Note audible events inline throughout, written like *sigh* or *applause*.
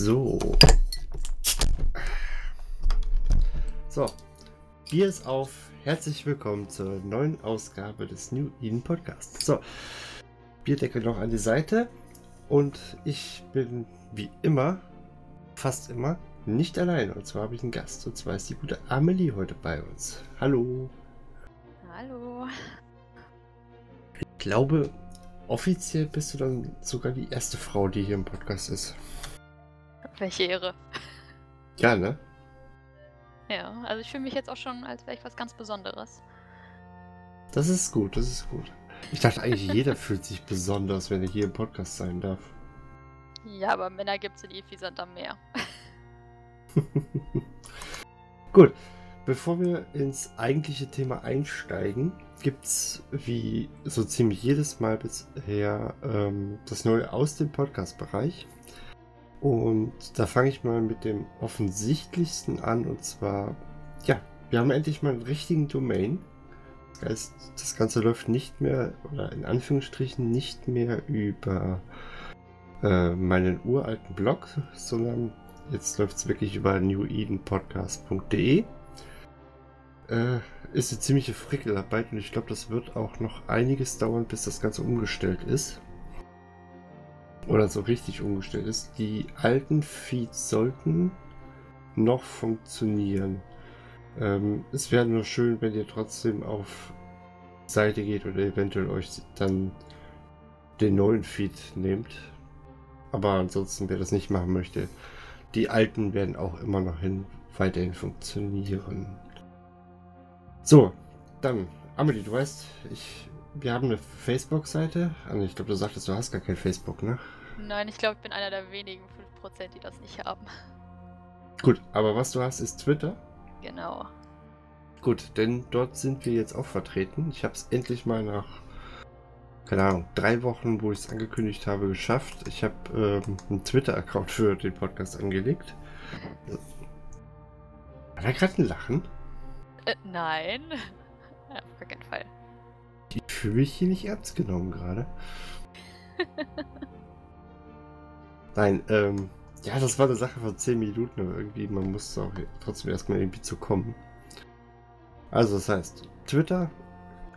So. So. Bier ist auf. Herzlich willkommen zur neuen Ausgabe des New Eden Podcasts. So. Bierdeckel noch an die Seite. Und ich bin wie immer, fast immer, nicht allein. Und zwar habe ich einen Gast. Und zwar ist die gute Amelie heute bei uns. Hallo. Hallo. Ich glaube, offiziell bist du dann sogar die erste Frau, die hier im Podcast ist. Welche Ehre. Ja, ne? Ja, also ich fühle mich jetzt auch schon, als wäre ich was ganz Besonderes. Das ist gut, das ist gut. Ich dachte eigentlich, *laughs* jeder fühlt sich besonders, wenn er hier im Podcast sein darf. Ja, aber Männer gibt es in Ephisanta mehr. *laughs* gut, bevor wir ins eigentliche Thema einsteigen, gibt es wie so ziemlich jedes Mal bisher ähm, das Neue aus dem Podcast-Bereich. Und da fange ich mal mit dem offensichtlichsten an. Und zwar, ja, wir haben endlich mal einen richtigen Domain. Das heißt, das Ganze läuft nicht mehr, oder in Anführungsstrichen nicht mehr über äh, meinen uralten Blog, sondern jetzt läuft es wirklich über newedenpodcast.de. Äh, ist eine ziemliche Frickelarbeit und ich glaube, das wird auch noch einiges dauern, bis das Ganze umgestellt ist oder so richtig umgestellt ist. Die alten Feeds sollten noch funktionieren. Ähm, es wäre nur schön, wenn ihr trotzdem auf Seite geht oder eventuell euch dann den neuen Feed nehmt. Aber ansonsten, wer das nicht machen möchte, die alten werden auch immer noch hin, weiterhin funktionieren. So, dann, Amelie, du weißt, ich, wir haben eine Facebook-Seite. Also ich glaube, du sagtest, du hast gar kein Facebook, ne? Nein, ich glaube, ich bin einer der wenigen 5%, die das nicht haben. Gut, aber was du hast, ist Twitter. Genau. Gut, denn dort sind wir jetzt auch vertreten. Ich habe es endlich mal nach, keine Ahnung, drei Wochen, wo ich es angekündigt habe, geschafft. Ich habe ähm, einen Twitter-Account für den Podcast angelegt. War da gerade ein Lachen? Äh, nein. *laughs* Ja, auf gar keinen Fall. Ich fühle mich hier nicht ernst genommen gerade. *laughs* Nein, ähm, ja, das war eine Sache von 10 Minuten, aber irgendwie, man musste auch trotzdem erstmal irgendwie zu kommen. Also, das heißt, Twitter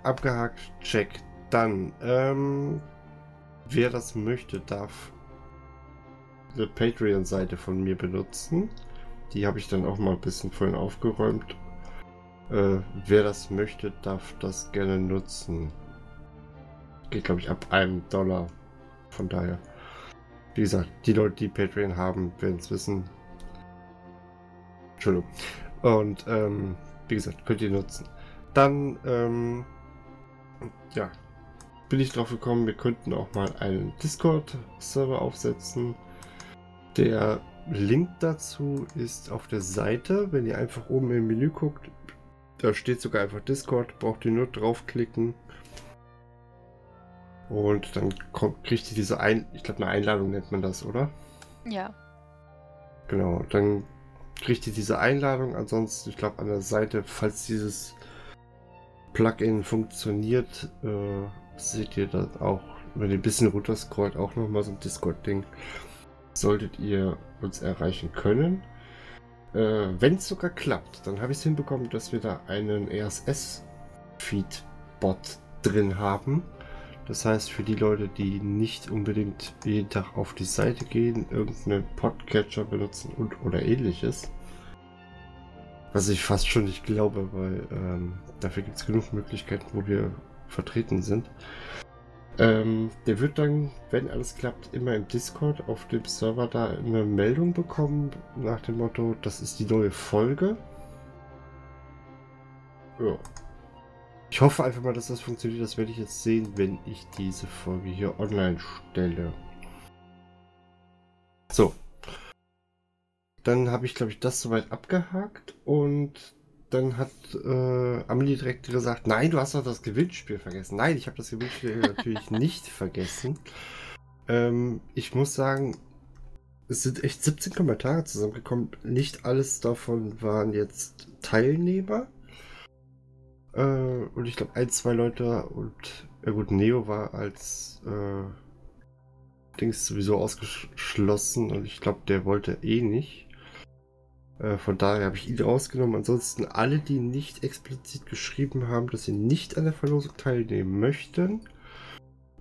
abgehakt, check. Dann, ähm, wer das möchte, darf eine Patreon-Seite von mir benutzen. Die habe ich dann auch mal ein bisschen vorhin aufgeräumt. Äh, wer das möchte, darf das gerne nutzen. Geht, glaube ich, ab einem Dollar. Von daher. Wie gesagt, die Leute, die Patreon haben, werden es wissen. Entschuldigung. Und ähm, wie gesagt, könnt ihr nutzen. Dann, ähm, ja, bin ich drauf gekommen, wir könnten auch mal einen Discord-Server aufsetzen. Der Link dazu ist auf der Seite. Wenn ihr einfach oben im Menü guckt, da steht sogar einfach Discord, braucht ihr nur draufklicken. Und dann kommt, kriegt ihr diese ein, ich glaube eine Einladung nennt man das, oder? Ja. Genau, dann kriegt ihr diese Einladung. Ansonsten, ich glaube an der Seite, falls dieses Plugin funktioniert, äh, seht ihr das auch, wenn ihr ein bisschen runter scrollt, auch nochmal so ein Discord-Ding. Solltet ihr uns erreichen können. Äh, wenn es sogar klappt, dann habe ich es hinbekommen, dass wir da einen RSS-Feed-Bot drin haben das heißt, für die Leute, die nicht unbedingt jeden Tag auf die Seite gehen, irgendeinen Podcatcher benutzen und oder ähnliches. Was ich fast schon nicht glaube, weil ähm, dafür gibt es genug Möglichkeiten, wo wir vertreten sind. Ähm, der wird dann, wenn alles klappt, immer im Discord auf dem Server da eine Meldung bekommen nach dem Motto, das ist die neue Folge. Ja, ich hoffe einfach mal, dass das funktioniert. Das werde ich jetzt sehen, wenn ich diese Folge hier online stelle. So. Dann habe ich, glaube ich, das soweit abgehakt und dann hat äh, Amelie direkt gesagt, nein, du hast doch das Gewinnspiel vergessen. Nein, ich habe das Gewinnspiel *laughs* natürlich nicht vergessen. Ähm, ich muss sagen, es sind echt 17 Kommentare zusammengekommen. Nicht alles davon waren jetzt Teilnehmer. Äh, und ich glaube, ein, zwei Leute und ja gut, Neo war als äh, Lieblings sowieso ausgeschlossen und ich glaube, der wollte eh nicht. Äh, von daher habe ich ihn rausgenommen. Ansonsten alle, die nicht explizit geschrieben haben, dass sie nicht an der Verlosung teilnehmen möchten,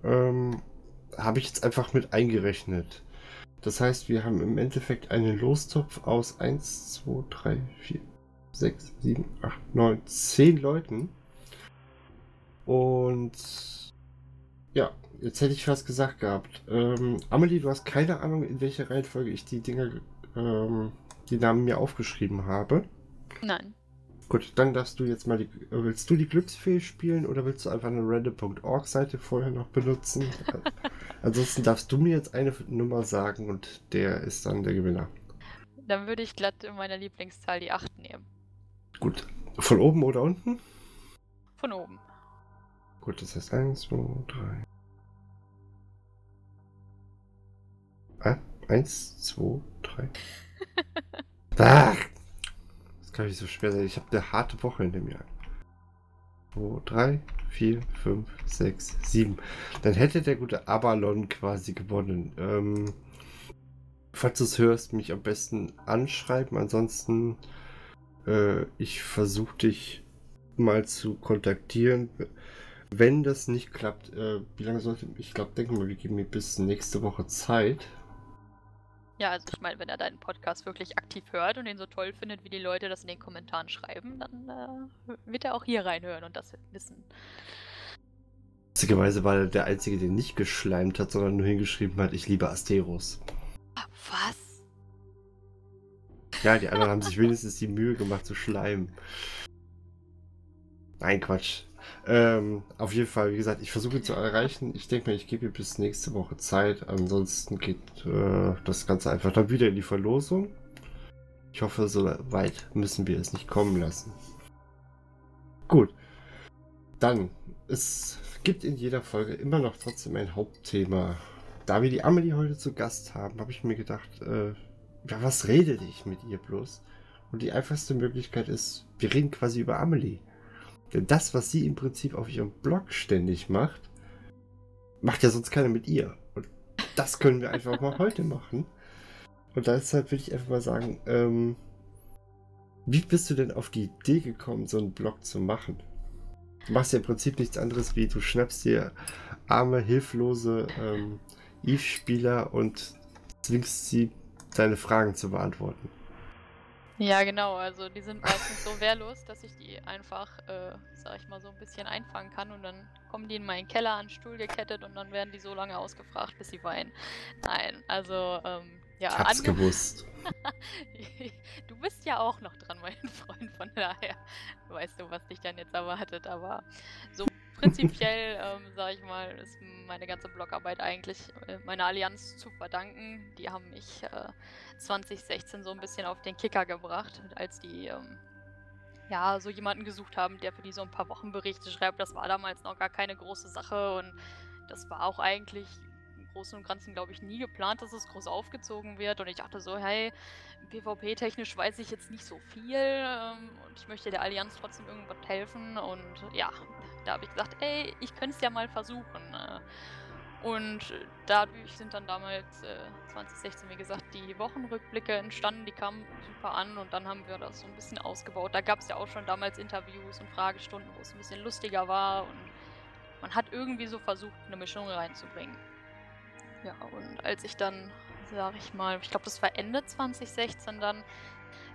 ähm, habe ich jetzt einfach mit eingerechnet. Das heißt, wir haben im Endeffekt einen Lostopf aus 1, 2, 3, 4, 6, 7, 8, 9, 10 Leuten. Und ja, jetzt hätte ich fast gesagt gehabt. Ähm, Amelie, du hast keine Ahnung, in welcher Reihenfolge ich die Dinger, ähm, die Namen mir aufgeschrieben habe. Nein. Gut, dann darfst du jetzt mal die. Willst du die Glücksfee spielen oder willst du einfach eine random.org-Seite vorher noch benutzen? *laughs* Ansonsten darfst du mir jetzt eine Nummer sagen und der ist dann der Gewinner. Dann würde ich glatt in meiner Lieblingszahl die 8 nehmen. Gut. Von oben oder unten? Von oben. Gut, das heißt 1, 2, 3. Ah, 1, 2, 3. Ach! Das kann nicht so schwer sein. Ich habe eine harte Woche in dem Jahr. 2, 3, 4, 5, 6, 7. Dann hätte der gute Abalon quasi gewonnen. Ähm, falls du es hörst, mich am besten anschreiben. Ansonsten, äh, ich versuche dich mal zu kontaktieren. Wenn das nicht klappt, äh, wie lange sollte ich glaube, denken wir, wir geben mir bis nächste Woche Zeit. Ja, also ich meine, wenn er deinen Podcast wirklich aktiv hört und ihn so toll findet, wie die Leute das in den Kommentaren schreiben, dann äh, wird er auch hier reinhören und das wissen. Witzigerweise war er der Einzige, der nicht geschleimt hat, sondern nur hingeschrieben hat, ich liebe Asteros. Was? Ja, die anderen haben sich wenigstens die Mühe gemacht zu schleimen. Nein, Quatsch. Ähm, auf jeden Fall, wie gesagt, ich versuche zu erreichen. Ich denke mal, ich gebe ihr bis nächste Woche Zeit. Ansonsten geht äh, das Ganze einfach dann wieder in die Verlosung. Ich hoffe, so weit müssen wir es nicht kommen lassen. Gut. Dann, es gibt in jeder Folge immer noch trotzdem ein Hauptthema. Da wir die Amelie heute zu Gast haben, habe ich mir gedacht, äh, ja, was rede ich mit ihr bloß? Und die einfachste Möglichkeit ist, wir reden quasi über Amelie. Denn das, was sie im Prinzip auf ihrem Blog ständig macht, macht ja sonst keiner mit ihr. Und das können wir einfach mal heute machen. Und deshalb würde ich einfach mal sagen, ähm, wie bist du denn auf die Idee gekommen, so einen Blog zu machen? Du machst ja im Prinzip nichts anderes wie, du schnappst dir arme, hilflose ähm, Eve-Spieler und zwingst sie, deine Fragen zu beantworten. Ja, genau. Also die sind meistens so wehrlos, dass ich die einfach, äh, sag ich mal, so ein bisschen einfangen kann und dann kommen die in meinen Keller an den Stuhl gekettet und dann werden die so lange ausgefragt, bis sie weinen. Nein, also ähm, ja. Hab's gewusst. *laughs* du bist ja auch noch dran, mein *laughs* Freund, von daher weißt du, was dich dann jetzt erwartet, aber so prinzipiell, *laughs* ähm, sag ich mal, ist meine ganze Blogarbeit eigentlich äh, meiner Allianz zu verdanken. Die haben mich äh, 2016 so ein bisschen auf den Kicker gebracht, als die ähm, ja so jemanden gesucht haben, der für die so ein paar Wochenberichte schreibt. Das war damals noch gar keine große Sache und das war auch eigentlich Großen und Ganzen, glaube ich, nie geplant, dass es groß aufgezogen wird. Und ich dachte so, hey, PvP-technisch weiß ich jetzt nicht so viel ähm, und ich möchte der Allianz trotzdem irgendwas helfen. Und ja, da habe ich gesagt, ey, ich könnte es ja mal versuchen. Äh. Und dadurch sind dann damals äh, 2016, wie gesagt, die Wochenrückblicke entstanden, die kamen super an und dann haben wir das so ein bisschen ausgebaut. Da gab es ja auch schon damals Interviews und Fragestunden, wo es ein bisschen lustiger war und man hat irgendwie so versucht, eine Mischung reinzubringen. Ja, und als ich dann, sag ich mal, ich glaube, das war Ende 2016 dann,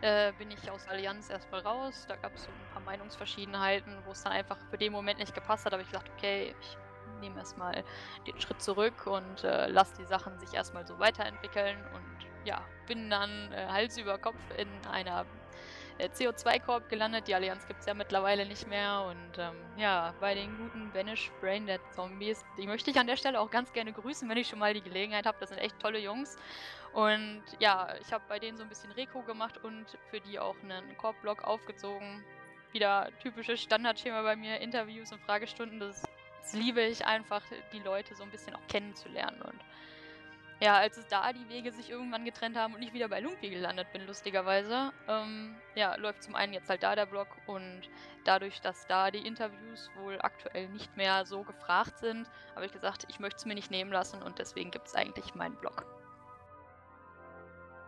äh, bin ich aus Allianz erstmal raus. Da gab es so ein paar Meinungsverschiedenheiten, wo es dann einfach für den Moment nicht gepasst hat. Aber ich gesagt, okay, ich nehme erstmal den Schritt zurück und äh, lasse die Sachen sich erstmal so weiterentwickeln. Und ja, bin dann äh, Hals über Kopf in einer CO2-Korb gelandet. Die Allianz gibt es ja mittlerweile nicht mehr. Und ähm, ja, bei den guten Banish Braindead Zombies, die möchte ich an der Stelle auch ganz gerne grüßen, wenn ich schon mal die Gelegenheit habe. Das sind echt tolle Jungs. Und ja, ich habe bei denen so ein bisschen Reko gemacht und für die auch einen Korb-Blog aufgezogen. Wieder typisches Standardschema bei mir, Interviews und Fragestunden. Das, das, liebe ich einfach, die Leute so ein bisschen auch kennenzulernen. Und ja, als es da die Wege sich irgendwann getrennt haben und ich wieder bei Lumpi gelandet bin, lustigerweise, ähm, ja, läuft zum einen jetzt halt da der Blog und dadurch, dass da die Interviews wohl aktuell nicht mehr so gefragt sind, habe ich gesagt, ich möchte es mir nicht nehmen lassen und deswegen gibt es eigentlich meinen Blog.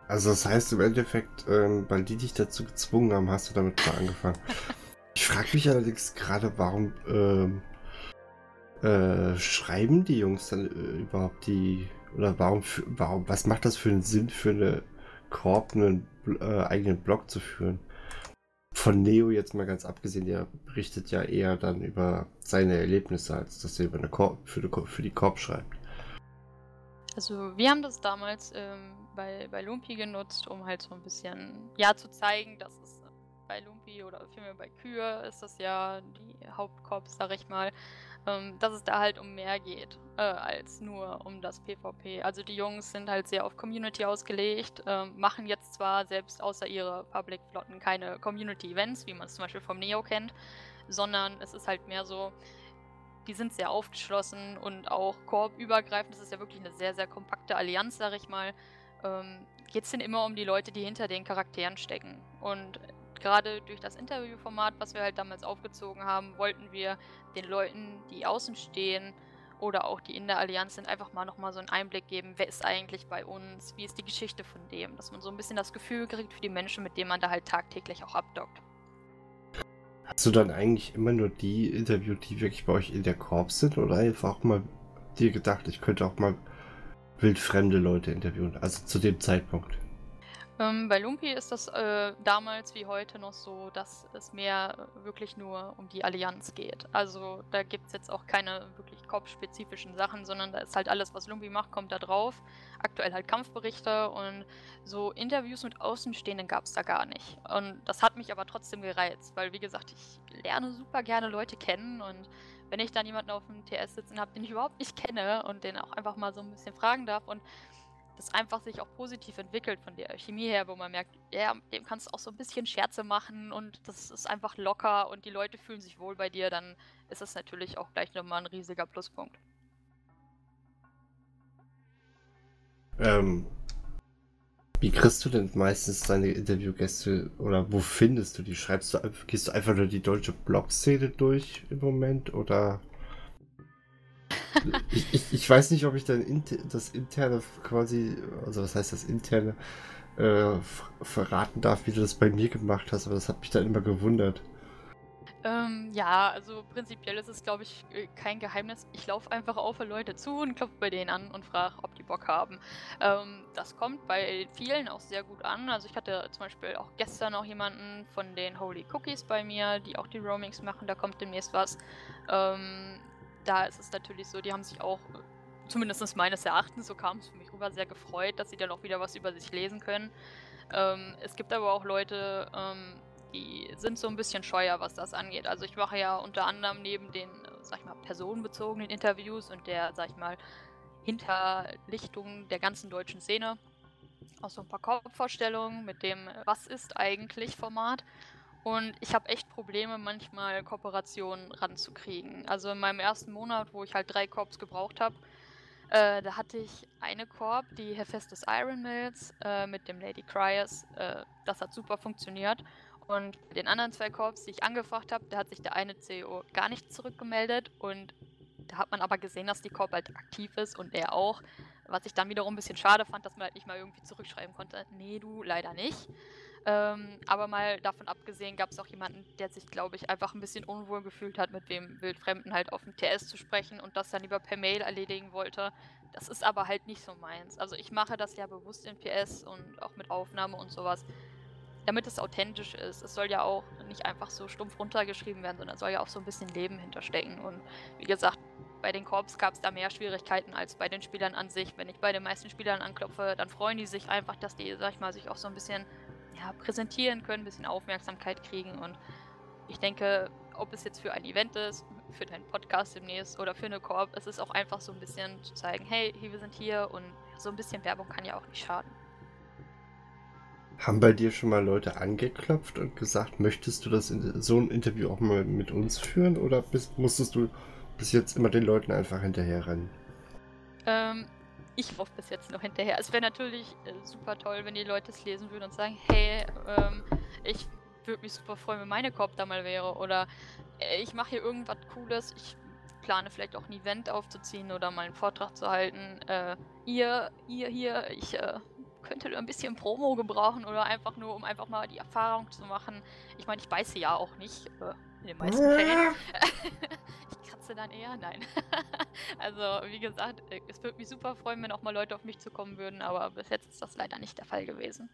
Also das heißt im Endeffekt, ähm, weil die dich dazu gezwungen haben, hast du damit mal angefangen. *laughs* ich frage mich allerdings gerade, warum ähm, äh, schreiben die Jungs dann äh, überhaupt die oder warum, warum, was macht das für einen Sinn für eine Korb, einen äh, eigenen Blog zu führen? Von Neo jetzt mal ganz abgesehen, der berichtet ja eher dann über seine Erlebnisse, als dass er über eine Korb, für, die, für die Korb schreibt. Also wir haben das damals ähm, bei, bei Lumpi genutzt, um halt so ein bisschen, ja, zu zeigen, dass es bei Lumpi oder vielmehr bei Kühe ist das ja die Hauptkorps, sag ich mal, ähm, dass es da halt um mehr geht, äh, als nur um das PvP. Also die Jungs sind halt sehr auf Community ausgelegt, äh, machen jetzt zwar selbst außer ihre Public-Flotten keine Community-Events, wie man es zum Beispiel vom Neo kennt, sondern es ist halt mehr so, die sind sehr aufgeschlossen und auch korbübergreifend. Das ist ja wirklich eine sehr, sehr kompakte Allianz, sag ich mal. Ähm, geht es denn immer um die Leute, die hinter den Charakteren stecken. Und gerade durch das Interviewformat, was wir halt damals aufgezogen haben, wollten wir den Leuten, die außen stehen oder auch die in der Allianz sind, einfach mal nochmal so einen Einblick geben, wer ist eigentlich bei uns, wie ist die Geschichte von dem, dass man so ein bisschen das Gefühl kriegt für die Menschen, mit denen man da halt tagtäglich auch abdockt. Hast du dann eigentlich immer nur die interviewt, die wirklich bei euch in der Korps sind oder einfach auch mal dir gedacht, ich könnte auch mal wildfremde Leute interviewen, also zu dem Zeitpunkt? Ähm, bei Lumpi ist das äh, damals wie heute noch so, dass es mehr wirklich nur um die Allianz geht. Also da gibt es jetzt auch keine wirklich kopfspezifischen Sachen, sondern da ist halt alles, was Lumpi macht, kommt da drauf. Aktuell halt Kampfberichte und so Interviews mit Außenstehenden gab es da gar nicht. Und das hat mich aber trotzdem gereizt, weil wie gesagt, ich lerne super gerne Leute kennen und wenn ich dann jemanden auf dem TS sitzen habe, den ich überhaupt nicht kenne und den auch einfach mal so ein bisschen fragen darf und das einfach sich auch positiv entwickelt von der Chemie her, wo man merkt, ja, dem kannst du auch so ein bisschen Scherze machen und das ist einfach locker und die Leute fühlen sich wohl bei dir, dann ist das natürlich auch gleich nochmal ein riesiger Pluspunkt. Ähm, wie kriegst du denn meistens deine Interviewgäste oder wo findest du die? Schreibst du, gehst du einfach nur die deutsche Blog-Szene durch im Moment oder ich, ich, ich, weiß nicht, ob ich dann das interne quasi, also was heißt das interne, äh, verraten darf, wie du das bei mir gemacht hast, aber das hat mich dann immer gewundert. Ähm, ja, also prinzipiell ist es, glaube ich, äh, kein Geheimnis. Ich laufe einfach auf Leute zu und klopfe bei denen an und frage, ob die Bock haben. Ähm, das kommt bei vielen auch sehr gut an. Also ich hatte zum Beispiel auch gestern noch jemanden von den Holy Cookies bei mir, die auch die Roamings machen. Da kommt demnächst was. Ähm, da ist es natürlich so, die haben sich auch, zumindest meines Erachtens, so kam es für mich rüber, sehr gefreut, dass sie dann auch wieder was über sich lesen können. Ähm, es gibt aber auch Leute, ähm, die sind so ein bisschen scheuer, was das angeht. Also ich mache ja unter anderem neben den, sag ich mal, personenbezogenen Interviews und der, sag ich mal, Hinterlichtung der ganzen deutschen Szene auch so ein paar Kopfvorstellungen mit dem Was ist eigentlich Format. Und ich habe echt Probleme, manchmal Kooperationen ranzukriegen. Also in meinem ersten Monat, wo ich halt drei Korps gebraucht habe, äh, da hatte ich eine Korb, die Hephaestus Iron Mills äh, mit dem Lady Cryers. Äh, das hat super funktioniert. Und den anderen zwei Korps, die ich angefragt habe, da hat sich der eine CEO gar nicht zurückgemeldet. Und da hat man aber gesehen, dass die Korb halt aktiv ist und er auch. Was ich dann wiederum ein bisschen schade fand, dass man halt nicht mal irgendwie zurückschreiben konnte. Nee, du leider nicht. Ähm, aber mal davon abgesehen gab es auch jemanden, der sich, glaube ich, einfach ein bisschen unwohl gefühlt hat, mit wem Wildfremden halt auf dem TS zu sprechen und das dann lieber per Mail erledigen wollte. Das ist aber halt nicht so meins. Also ich mache das ja bewusst in PS und auch mit Aufnahme und sowas, damit es authentisch ist. Es soll ja auch nicht einfach so stumpf runtergeschrieben werden, sondern soll ja auch so ein bisschen Leben hinterstecken. Und wie gesagt, bei den Korps gab es da mehr Schwierigkeiten als bei den Spielern an sich. Wenn ich bei den meisten Spielern anklopfe, dann freuen die sich einfach, dass die, sag ich mal, sich auch so ein bisschen ja, präsentieren können, ein bisschen Aufmerksamkeit kriegen. Und ich denke, ob es jetzt für ein Event ist, für deinen Podcast demnächst oder für eine Korb, es ist auch einfach so ein bisschen zu zeigen, hey, wir sind hier und so ein bisschen Werbung kann ja auch nicht schaden. Haben bei dir schon mal Leute angeklopft und gesagt, möchtest du das in, so ein Interview auch mal mit uns führen oder bist, musstest du bis jetzt immer den Leuten einfach hinterherrennen? Ähm, ich laufe bis jetzt noch hinterher. Es wäre natürlich äh, super toll, wenn die Leute es lesen würden und sagen, hey, ähm, ich würde mich super freuen, wenn meine Korb da mal wäre. Oder äh, ich mache hier irgendwas Cooles. Ich plane vielleicht auch ein Event aufzuziehen oder mal einen Vortrag zu halten. Äh, ihr, ihr hier, ich äh, könnte ein bisschen Promo gebrauchen oder einfach nur, um einfach mal die Erfahrung zu machen. Ich meine, ich beiße ja auch nicht. In den meisten Fällen. *laughs* ich kratze dann eher, nein. *laughs* also, wie gesagt, äh, es würde mich super freuen, wenn auch mal Leute auf mich zukommen würden, aber bis jetzt ist das leider nicht der Fall gewesen.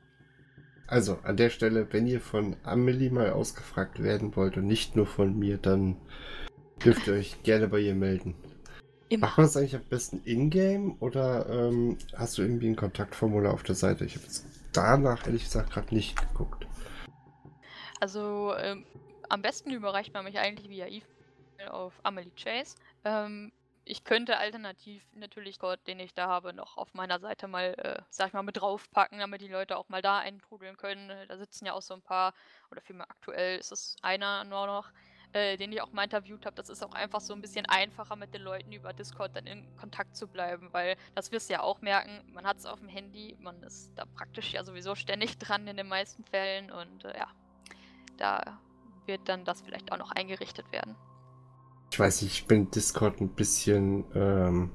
Also, an der Stelle, wenn ihr von Amelie mal ausgefragt werden wollt und nicht nur von mir, dann dürft ihr euch gerne bei ihr melden. Immer. Macht man das eigentlich am besten in-game oder ähm, hast du irgendwie ein Kontaktformular auf der Seite? Ich habe danach ehrlich gesagt gerade nicht geguckt. Also ähm, am besten überreicht man mich eigentlich via E-Mail auf Amelie Chase. Ähm, ich könnte alternativ natürlich Code, den ich da habe, noch auf meiner Seite mal, äh, sag ich mal, mit draufpacken, damit die Leute auch mal da eintrudeln können. Da sitzen ja auch so ein paar, oder vielmehr aktuell ist es einer nur noch, äh, den ich auch mal interviewt habe, das ist auch einfach so ein bisschen einfacher mit den Leuten über Discord dann in Kontakt zu bleiben, weil das wirst du ja auch merken, man hat es auf dem Handy, man ist da praktisch ja sowieso ständig dran in den meisten Fällen und äh, ja, da wird dann das vielleicht auch noch eingerichtet werden. Ich weiß nicht, ich bin Discord ein bisschen, ähm,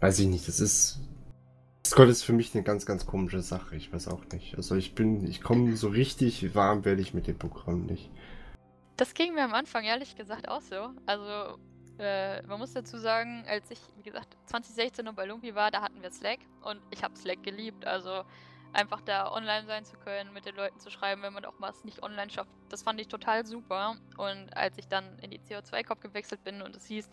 weiß ich nicht, das ist Discord ist für mich eine ganz, ganz komische Sache. Ich weiß auch nicht. Also ich bin, ich komme so richtig warm werde ich mit dem Programm nicht. Das ging mir am Anfang ehrlich gesagt auch so. Also, äh, man muss dazu sagen, als ich, wie gesagt, 2016 noch bei Lumpi war, da hatten wir Slack und ich habe Slack geliebt. Also, einfach da online sein zu können, mit den Leuten zu schreiben, wenn man auch was nicht online schafft, das fand ich total super. Und als ich dann in die CO2-Cop gewechselt bin und es hieß,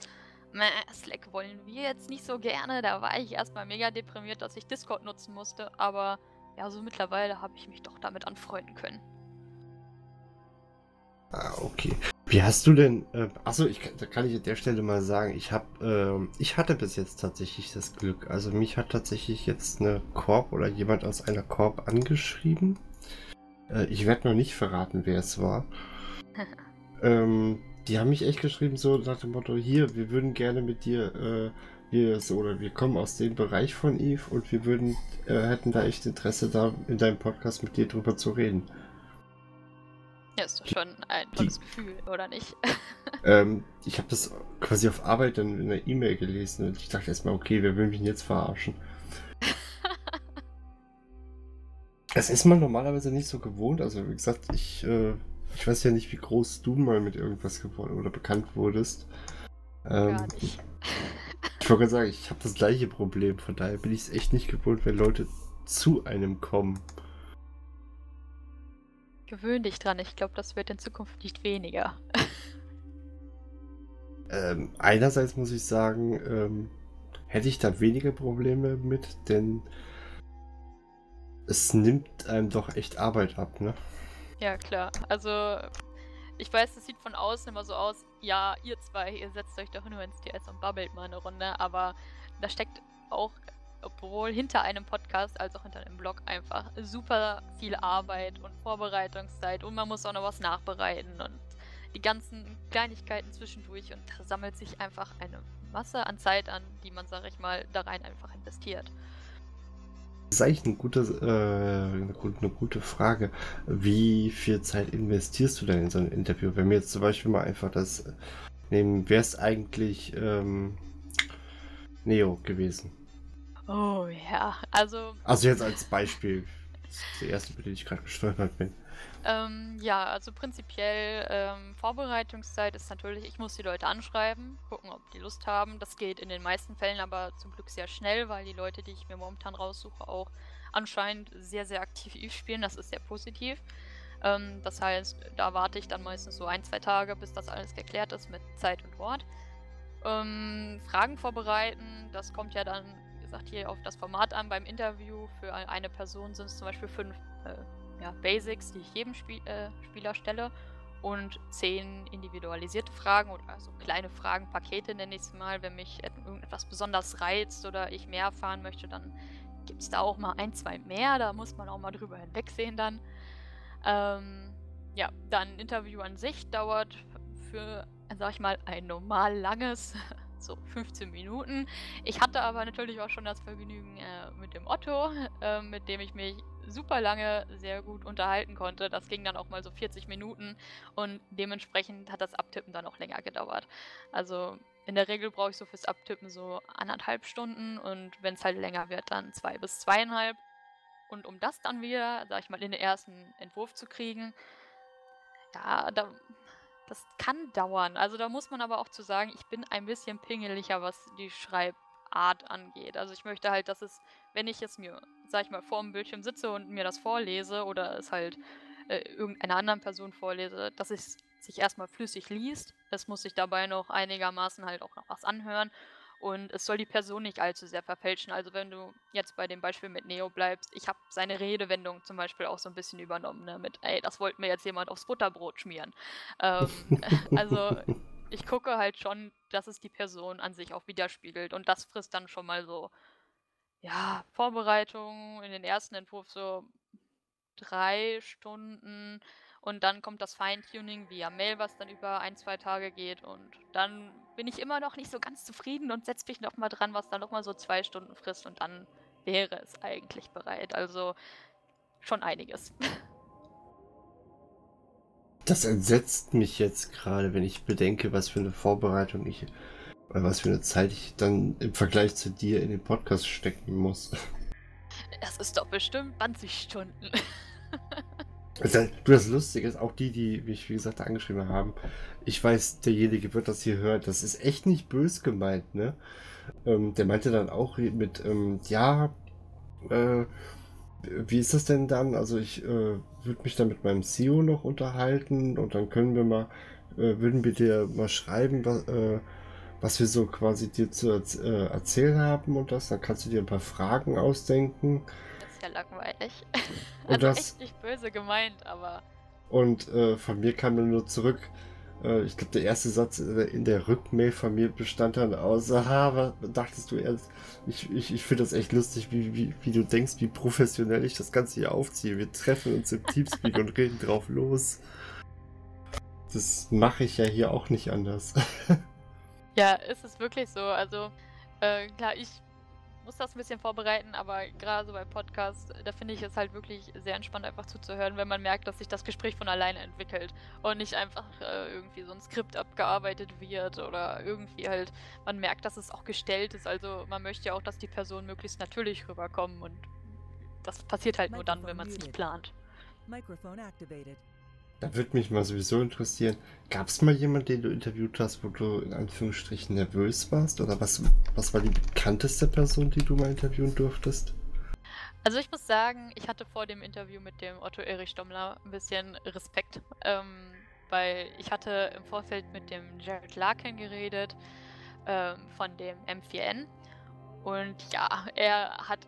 Slack wollen wir jetzt nicht so gerne, da war ich erstmal mega deprimiert, dass ich Discord nutzen musste. Aber ja, so mittlerweile habe ich mich doch damit anfreunden können. Ah, okay. Wie hast du denn, äh, achso, ich, da kann ich an der Stelle mal sagen, ich habe, äh, ich hatte bis jetzt tatsächlich das Glück. Also mich hat tatsächlich jetzt eine Korb oder jemand aus einer Korb angeschrieben. Äh, ich werde noch nicht verraten, wer es war. *laughs* ähm, die haben mich echt geschrieben, so nach dem Motto, hier, wir würden gerne mit dir, äh, wir so, oder wir kommen aus dem Bereich von Eve und wir würden, äh, hätten da echt Interesse da in deinem Podcast mit dir drüber zu reden. Ja, ist doch schon ein tolles die, Gefühl, oder nicht? *laughs* ähm, ich habe das quasi auf Arbeit dann in der E-Mail gelesen und ich dachte erstmal, okay, wer will mich denn jetzt verarschen? *laughs* das ist man normalerweise nicht so gewohnt. Also, wie gesagt, ich, äh, ich weiß ja nicht, wie groß du mal mit irgendwas geworden oder bekannt wurdest. Ähm, Gar nicht. Ich wollte gerade sagen, ich habe das gleiche Problem. Von daher bin ich es echt nicht gewohnt, wenn Leute zu einem kommen. Gewöhn dich dran, ich glaube, das wird in Zukunft nicht weniger. *laughs* ähm, einerseits muss ich sagen, ähm, hätte ich da weniger Probleme mit, denn es nimmt einem doch echt Arbeit ab, ne? Ja, klar. Also, ich weiß, das sieht von außen immer so aus, ja, ihr zwei, ihr setzt euch doch nur ins DS und babbelt mal eine Runde, aber da steckt auch obwohl hinter einem Podcast als auch hinter einem Blog einfach super viel Arbeit und Vorbereitungszeit und man muss auch noch was nachbereiten und die ganzen Kleinigkeiten zwischendurch und da sammelt sich einfach eine Masse an Zeit an, die man, sag ich mal, da rein einfach investiert. Das ist eigentlich eine gute, äh, eine, gute, eine gute Frage. Wie viel Zeit investierst du denn in so ein Interview? Wenn wir jetzt zum Beispiel mal einfach das nehmen, wäre es eigentlich ähm, Neo gewesen? Oh ja, also. Also jetzt als Beispiel. Das ist der erste, mit dem ich gerade gestolpert bin. Ähm, ja, also prinzipiell ähm, Vorbereitungszeit ist natürlich, ich muss die Leute anschreiben, gucken, ob die Lust haben. Das geht in den meisten Fällen aber zum Glück sehr schnell, weil die Leute, die ich mir momentan raussuche, auch anscheinend sehr, sehr aktiv *laughs* spielen. Das ist sehr positiv. Ähm, das heißt, da warte ich dann meistens so ein, zwei Tage, bis das alles geklärt ist mit Zeit und Ort. Ähm, Fragen vorbereiten, das kommt ja dann gesagt, hier auf das Format an. Beim Interview für eine Person sind es zum Beispiel fünf äh, ja, Basics, die ich jedem Spiel, äh, Spieler stelle und zehn individualisierte Fragen oder also kleine Fragen, Pakete nenne ich es mal. Wenn mich irgendetwas besonders reizt oder ich mehr erfahren möchte, dann gibt es da auch mal ein, zwei mehr. Da muss man auch mal drüber hinwegsehen dann. Ähm, ja, dann ein Interview an sich dauert für, sag ich mal, ein normal langes *laughs* so 15 Minuten. Ich hatte aber natürlich auch schon das Vergnügen äh, mit dem Otto, *laughs* äh, mit dem ich mich super lange sehr gut unterhalten konnte. Das ging dann auch mal so 40 Minuten und dementsprechend hat das Abtippen dann auch länger gedauert. Also in der Regel brauche ich so fürs Abtippen so anderthalb Stunden und wenn es halt länger wird, dann zwei bis zweieinhalb. Und um das dann wieder, sag ich mal, in den ersten Entwurf zu kriegen, ja, da, das kann dauern. Also da muss man aber auch zu sagen, ich bin ein bisschen pingeliger, was die Schreibart angeht. Also ich möchte halt, dass es, wenn ich es mir, sag ich mal, vor dem Bildschirm sitze und mir das vorlese oder es halt äh, irgendeiner anderen Person vorlese, dass es sich erstmal flüssig liest. Es muss sich dabei noch einigermaßen halt auch noch was anhören und es soll die Person nicht allzu sehr verfälschen. Also wenn du jetzt bei dem Beispiel mit Neo bleibst, ich habe seine Redewendung zum Beispiel auch so ein bisschen übernommen, ne? mit, ey, das wollte mir jetzt jemand aufs Butterbrot schmieren. Ähm, *laughs* also ich gucke halt schon, dass es die Person an sich auch widerspiegelt und das frisst dann schon mal so, ja, Vorbereitung in den ersten Entwurf so drei Stunden und dann kommt das Feintuning via Mail, was dann über ein, zwei Tage geht. Und dann bin ich immer noch nicht so ganz zufrieden und setze mich nochmal dran, was dann nochmal so zwei Stunden frisst. Und dann wäre es eigentlich bereit. Also schon einiges. *laughs* Das entsetzt mich jetzt gerade, wenn ich bedenke, was für eine Vorbereitung ich, oder was für eine Zeit ich dann im Vergleich zu dir in den Podcast stecken muss. Das ist doch bestimmt 20 Stunden. *laughs* Du, das Lustige ist, auch die, die mich, wie gesagt, angeschrieben haben, ich weiß, derjenige wird das hier hören, das ist echt nicht bös gemeint, ne? Ähm, der meinte dann auch mit, ähm, ja, äh, wie ist das denn dann? Also ich äh, würde mich dann mit meinem CEO noch unterhalten und dann können wir mal, äh, würden wir dir mal schreiben, was, äh, was wir so quasi dir zu äh, erzählen haben und das. Dann kannst du dir ein paar Fragen ausdenken ist ja langweilig. *laughs* Und also das, echt nicht böse gemeint, aber. Und äh, von mir kam dann nur zurück, äh, ich glaube, der erste Satz in der Rückmail von mir bestand dann aus, aha, was dachtest du erst? Ich, ich, ich finde das echt lustig, wie, wie, wie du denkst, wie professionell ich das Ganze hier aufziehe. Wir treffen uns im Teamspeak und reden drauf los. Das mache ich ja hier auch nicht anders. *laughs* ja, ist es wirklich so. Also, äh, klar, ich muss das ein bisschen vorbereiten, aber gerade so beim Podcast, da finde ich es halt wirklich sehr entspannt, einfach zuzuhören, wenn man merkt, dass sich das Gespräch von alleine entwickelt und nicht einfach äh, irgendwie so ein Skript abgearbeitet wird oder irgendwie halt, man merkt, dass es auch gestellt ist. Also man möchte ja auch, dass die Personen möglichst natürlich rüberkommen und das passiert halt nur dann, wenn man es nicht plant. Microphone activated. Da würde mich mal sowieso interessieren, gab es mal jemanden, den du interviewt hast, wo du in Anführungsstrichen nervös warst? Oder was, was war die bekannteste Person, die du mal interviewen durftest? Also ich muss sagen, ich hatte vor dem Interview mit dem Otto Erich Stommler ein bisschen Respekt, ähm, weil ich hatte im Vorfeld mit dem Jared Larkin geredet ähm, von dem M4N und ja, er hat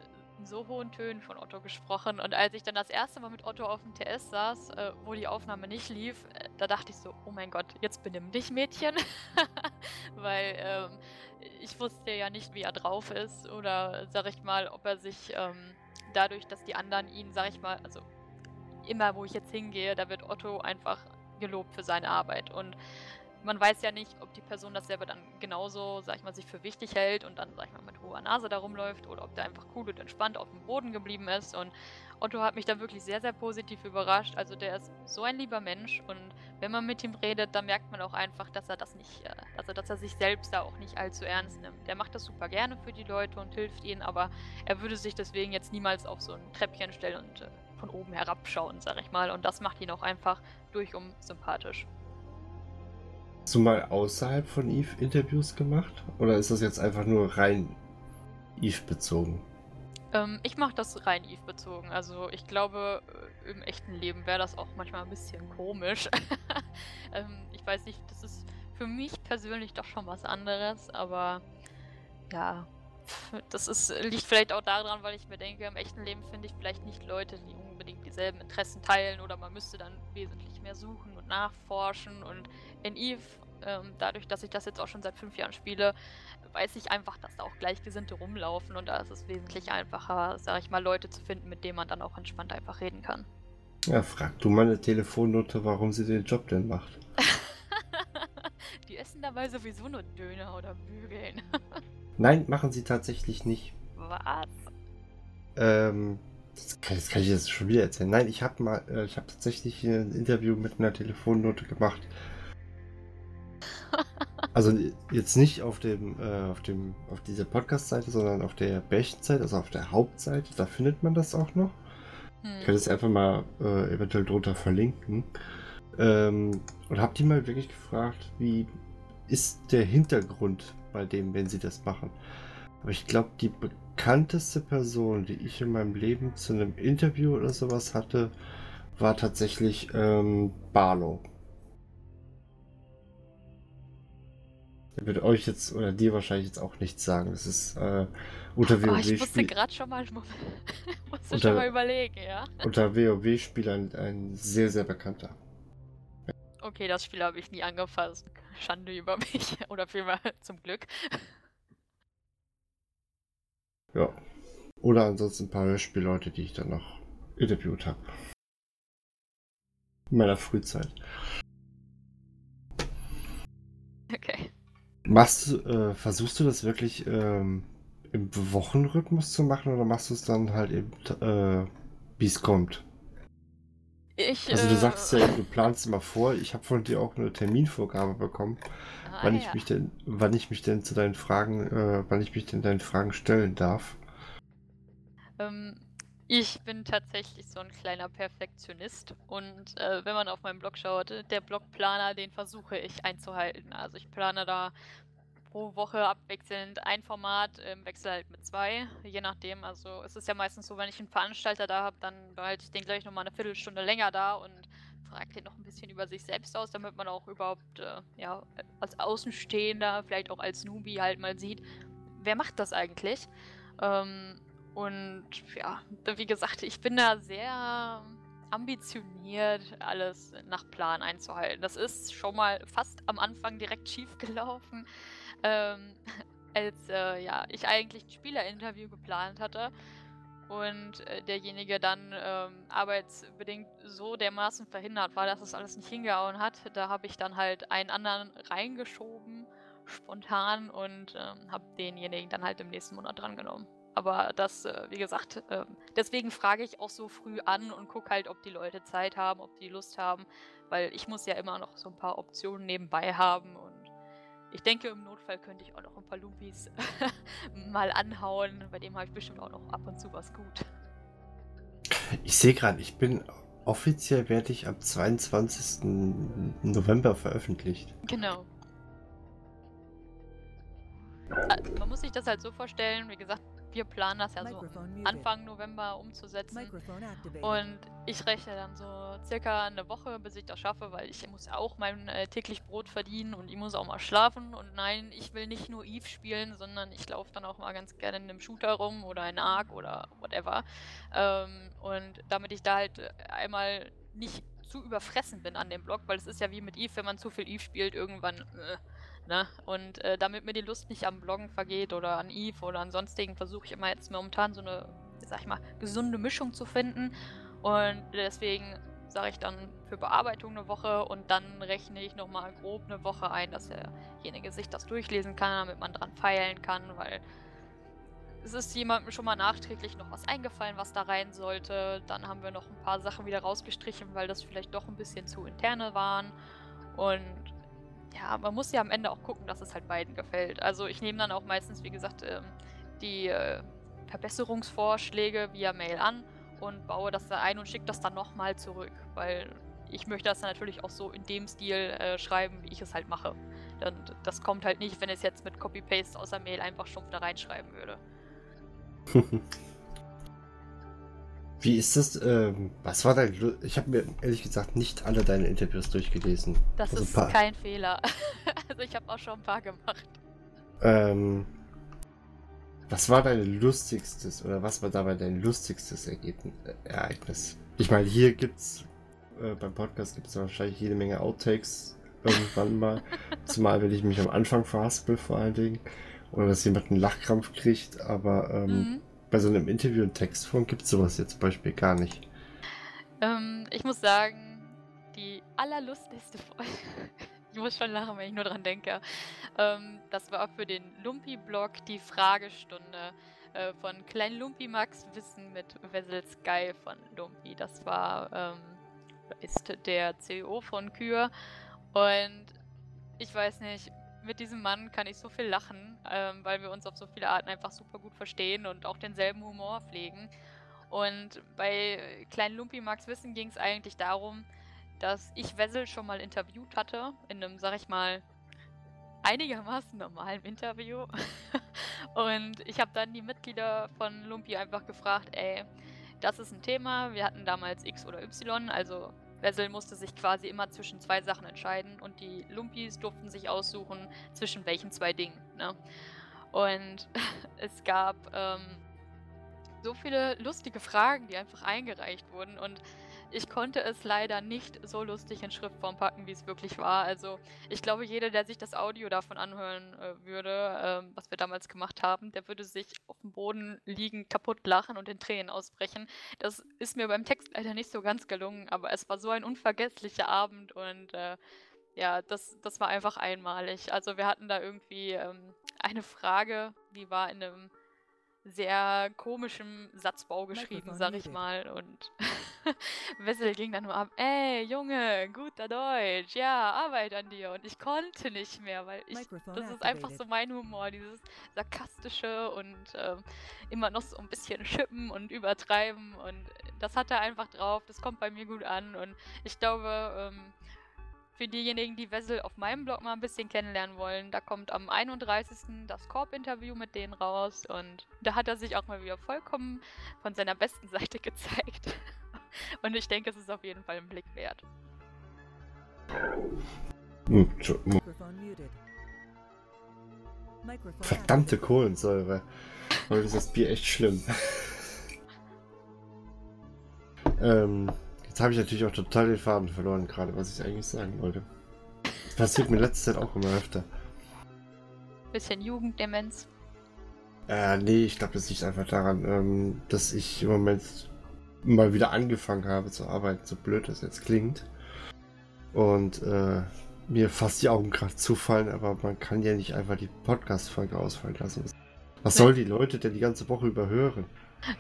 so hohen Tönen von Otto gesprochen. Und als ich dann das erste Mal mit Otto auf dem TS saß, äh, wo die Aufnahme nicht lief, äh, da dachte ich so, oh mein Gott, jetzt benimm dich, Mädchen. *laughs* Weil ähm, ich wusste ja nicht, wie er drauf ist. Oder sag ich mal, ob er sich ähm, dadurch, dass die anderen ihn, sag ich mal, also immer wo ich jetzt hingehe, da wird Otto einfach gelobt für seine Arbeit. Und man weiß ja nicht, ob die Person das selber dann genauso, sag ich mal, sich für wichtig hält und dann, sag ich mal, mit hoher Nase da rumläuft oder ob der einfach cool und entspannt auf dem Boden geblieben ist. Und Otto hat mich da wirklich sehr, sehr positiv überrascht. Also der ist so ein lieber Mensch und wenn man mit ihm redet, dann merkt man auch einfach, dass er das nicht, also dass er sich selbst da auch nicht allzu ernst nimmt. Der macht das super gerne für die Leute und hilft ihnen, aber er würde sich deswegen jetzt niemals auf so ein Treppchen stellen und äh, von oben herabschauen, sag ich mal. Und das macht ihn auch einfach durchum sympathisch. Hast du mal außerhalb von Eve Interviews gemacht? Oder ist das jetzt einfach nur rein Eve bezogen? Ähm, ich mache das rein Eve bezogen. Also ich glaube, äh, im echten Leben wäre das auch manchmal ein bisschen komisch. *laughs* ähm, ich weiß nicht, das ist für mich persönlich doch schon was anderes, aber ja, das ist, liegt vielleicht auch daran, weil ich mir denke, im echten Leben finde ich vielleicht nicht Leute, die unbedingt dieselben Interessen teilen oder man müsste dann wesentlich mehr suchen und nachforschen. Und in Eve, ähm, dadurch, dass ich das jetzt auch schon seit fünf Jahren spiele, weiß ich einfach, dass da auch Gleichgesinnte rumlaufen und da ist es wesentlich einfacher, sage ich mal, Leute zu finden, mit denen man dann auch entspannt einfach reden kann. Ja, frag du meine Telefonnote, warum sie den Job denn macht. *laughs* Die essen dabei sowieso nur Döner oder Bügeln. *laughs* Nein, machen sie tatsächlich nicht. Was? Ähm, das kann, das kann ich jetzt schon wieder erzählen. Nein, ich habe mal, äh, ich habe tatsächlich ein Interview mit einer Telefonnote gemacht. Also jetzt nicht auf dem, äh, auf dem, auf dieser Podcast-Seite, sondern auf der Bärchenseite, also auf der Hauptseite. Da findet man das auch noch. Hm. Ich kann es einfach mal äh, eventuell drunter verlinken. Ähm, und habe die mal wirklich gefragt, wie ist der Hintergrund bei dem, wenn sie das machen. Aber ich glaube, die bekannteste Person, die ich in meinem Leben zu einem Interview oder sowas hatte, war tatsächlich ähm, Barlow. Wird euch jetzt oder dir wahrscheinlich jetzt auch nichts sagen. Das ist äh, unter WoW. Oh, ich musste gerade schon mal, *laughs* musste unter, schon mal überlegen, ja. Unter WoW-Spielern ein sehr, sehr bekannter. Okay, das Spiel habe ich nie angefasst. Schande über mich. *laughs* Oder vielmehr *laughs* zum Glück. Ja. Oder ansonsten ein paar Hörspielleute, die ich dann noch interviewt habe. In meiner Frühzeit. Machst du, äh, versuchst du das wirklich ähm, im Wochenrhythmus zu machen oder machst du es dann halt eben, äh, wie es kommt? Ich, also du äh, sagst ja, *laughs* du planst immer vor. Ich habe von dir auch eine Terminvorgabe bekommen, ah, wann ja. ich mich denn, wann ich mich denn zu deinen Fragen, äh, wann ich mich denn deinen Fragen stellen darf. Ähm, ich bin tatsächlich so ein kleiner Perfektionist und äh, wenn man auf meinen Blog schaut, der Blogplaner, den versuche ich einzuhalten. Also ich plane da pro Woche abwechselnd ein Format, im Wechsel halt mit zwei, je nachdem. Also es ist ja meistens so, wenn ich einen Veranstalter da habe, dann behalte ich den gleich nochmal eine Viertelstunde länger da und frage den noch ein bisschen über sich selbst aus, damit man auch überhaupt, äh, ja, als Außenstehender, vielleicht auch als Newbie halt mal sieht, wer macht das eigentlich? Ähm, und ja, wie gesagt, ich bin da sehr ambitioniert, alles nach Plan einzuhalten. Das ist schon mal fast am Anfang direkt schief gelaufen ähm, *laughs* als äh, ja, ich eigentlich ein Spielerinterview geplant hatte und äh, derjenige dann ähm, arbeitsbedingt so dermaßen verhindert war, dass es alles nicht hingehauen hat. Da habe ich dann halt einen anderen reingeschoben, spontan, und ähm, habe denjenigen dann halt im nächsten Monat drangenommen. Aber das, äh, wie gesagt, äh, deswegen frage ich auch so früh an und gucke halt, ob die Leute Zeit haben, ob die Lust haben, weil ich muss ja immer noch so ein paar Optionen nebenbei haben und ich denke, im Notfall könnte ich auch noch ein paar Lupis *laughs* mal anhauen. Bei dem habe ich bestimmt auch noch ab und zu was gut. Ich sehe gerade, ich bin offiziell werde ich am 22. November veröffentlicht. Genau. Äh, man muss sich das halt so vorstellen, wie gesagt, wir planen das ja so Anfang November umzusetzen. Und ich rechne dann so circa eine Woche, bis ich das schaffe, weil ich muss ja auch mein äh, täglich Brot verdienen und ich muss auch mal schlafen. Und nein, ich will nicht nur Eve spielen, sondern ich laufe dann auch mal ganz gerne in einem Shooter rum oder in Ark oder whatever. Ähm, und damit ich da halt äh, einmal nicht zu überfressen bin an dem Blog, weil es ist ja wie mit Eve, wenn man zu viel Eve spielt, irgendwann... Äh, Ne? Und äh, damit mir die Lust nicht am Bloggen vergeht oder an Eve oder an sonstigen, versuche ich immer jetzt momentan so eine, sag ich mal, gesunde Mischung zu finden. Und deswegen sage ich dann für Bearbeitung eine Woche und dann rechne ich nochmal grob eine Woche ein, dass derjenige sich das durchlesen kann, damit man dran feilen kann, weil es ist jemandem schon mal nachträglich noch was eingefallen, was da rein sollte. Dann haben wir noch ein paar Sachen wieder rausgestrichen, weil das vielleicht doch ein bisschen zu interne waren. Und ja, man muss ja am Ende auch gucken, dass es halt beiden gefällt. Also ich nehme dann auch meistens, wie gesagt, ähm, die äh, Verbesserungsvorschläge via Mail an und baue das da ein und schicke das dann nochmal zurück, weil ich möchte das dann natürlich auch so in dem Stil äh, schreiben, wie ich es halt mache. Dann, das kommt halt nicht, wenn es jetzt mit Copy-Paste aus der Mail einfach stumpf da reinschreiben würde. *laughs* Wie ist das? Ähm, was war dein. Lu ich habe mir ehrlich gesagt nicht alle deine Interviews durchgelesen. Das also ist kein Fehler. *laughs* also ich habe auch schon ein paar gemacht. Ähm, was war dein lustigstes oder was war dabei dein lustigstes Ergebnis, äh, Ereignis? Ich meine, hier gibt's äh, beim Podcast gibt es wahrscheinlich jede Menge Outtakes irgendwann mal. *laughs* Zumal wenn ich mich am Anfang verhaspel vor allen Dingen. Oder dass jemand einen Lachkrampf kriegt, aber ähm, mhm bei so einem Interview in Textform gibt es sowas jetzt zum Beispiel gar nicht. Ähm, ich muss sagen, die allerlustigste Folge. *laughs* Ich muss schon lachen, wenn ich nur dran denke. Ähm, das war für den Lumpi-Blog die Fragestunde äh, von Klein Lumpi Max Wissen mit Wessel Sky von Lumpi. Das war, ähm, ist der CEO von Kür. Und ich weiß nicht, mit diesem Mann kann ich so viel lachen, ähm, weil wir uns auf so viele Arten einfach super gut verstehen und auch denselben Humor pflegen. Und bei Klein Lumpi Max Wissen ging es eigentlich darum, dass ich Wessel schon mal interviewt hatte, in einem, sag ich mal, einigermaßen normalen Interview. *laughs* und ich habe dann die Mitglieder von Lumpi einfach gefragt, ey, das ist ein Thema, wir hatten damals X oder Y, also Wessel musste sich quasi immer zwischen zwei Sachen entscheiden und die Lumpis durften sich aussuchen, zwischen welchen zwei Dingen. Ne? Und *laughs* es gab ähm, so viele lustige Fragen, die einfach eingereicht wurden und ich konnte es leider nicht so lustig in Schriftform packen, wie es wirklich war. Also ich glaube, jeder, der sich das Audio davon anhören äh, würde, ähm, was wir damals gemacht haben, der würde sich auf dem Boden liegen, kaputt lachen und in Tränen ausbrechen. Das ist mir beim Text leider nicht so ganz gelungen, aber es war so ein unvergesslicher Abend und äh, ja, das, das war einfach einmalig. Also wir hatten da irgendwie ähm, eine Frage, die war in einem sehr komischem Satzbau geschrieben, sag ich mal. Und *laughs* *laughs* Wessel ging dann nur ab, ey, Junge, guter Deutsch, ja, Arbeit an dir. Und ich konnte nicht mehr, weil ich, das ist einfach so mein Humor, dieses sarkastische und ähm, immer noch so ein bisschen schippen und übertreiben. Und das hat er einfach drauf, das kommt bei mir gut an. Und ich glaube, ähm, für diejenigen, die Wessel auf meinem Blog mal ein bisschen kennenlernen wollen, da kommt am 31. das Korb-Interview mit denen raus und da hat er sich auch mal wieder vollkommen von seiner besten Seite *laughs* gezeigt. Und ich denke, es ist auf jeden Fall ein Blick wert. Hm, Verdammte Kohlensäure. Heute ist das Bier echt schlimm. ähm, Jetzt habe ich natürlich auch total den Faden verloren, gerade was ich eigentlich sagen wollte. Das passiert mir letzte Zeit auch immer öfter. Bisschen Jugenddemenz. Äh, nee, ich glaube, das liegt einfach daran, ähm, dass ich im Moment mal wieder angefangen habe zu arbeiten, so blöd das jetzt klingt. Und äh, mir fast die Augen gerade zufallen, aber man kann ja nicht einfach die Podcast-Folge ausfallen lassen. Was soll die Leute denn die ganze Woche überhören?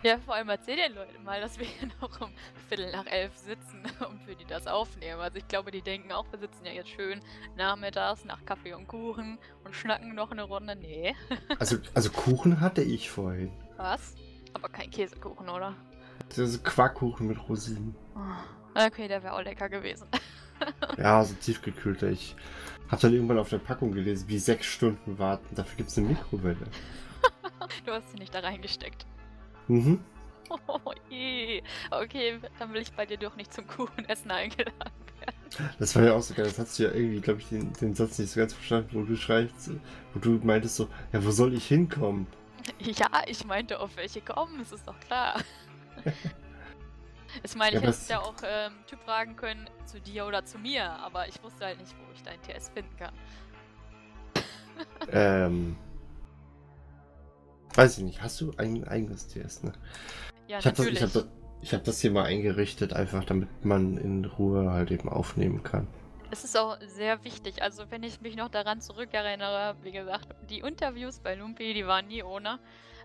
Ja, vor allem erzähl den Leuten mal, dass wir hier *laughs* noch um Viertel nach elf sitzen und *laughs* für die das aufnehmen. Also ich glaube, die denken auch, wir sitzen ja jetzt schön nachmittags nach Kaffee und Kuchen und schnacken noch eine Runde. Nee. *laughs* Also, also Kuchen hatte ich vorhin. Was? Aber kein Käsekuchen, oder? Ist Quarkkuchen mit Rosinen. Oh, okay, der wäre auch lecker gewesen. *laughs* ja, so tiefgekühlter. Ich habe dann irgendwann auf der Packung gelesen, wie sechs Stunden warten. Dafür gibt es eine Mikrowelle. *laughs* du hast sie nicht da reingesteckt. Mhm. Oh je. Okay, dann will ich bei dir doch nicht zum Kuchenessen eingeladen werden. Das war ja auch so geil. Das hast du ja irgendwie, glaube ich, den, den Satz nicht so ganz verstanden, wo du schreibst, wo du meintest so, ja, wo soll ich hinkommen? Ja, ich meinte, auf welche kommen, das ist doch klar. *laughs* ich meine, ich ja, hätte ja auch ähm, Typ fragen können, zu dir oder zu mir, aber ich wusste halt nicht, wo ich dein TS finden kann. *laughs* ähm, Weiß ich nicht, hast du ein eigenes TS, ne? Ja, ich habe natürlich. das, ich hab das, hab das hier mal eingerichtet, einfach damit man in Ruhe halt eben aufnehmen kann. Es ist auch sehr wichtig. Also, wenn ich mich noch daran zurückerinnere, wie gesagt, die Interviews bei Lumpi, die waren nie ohne.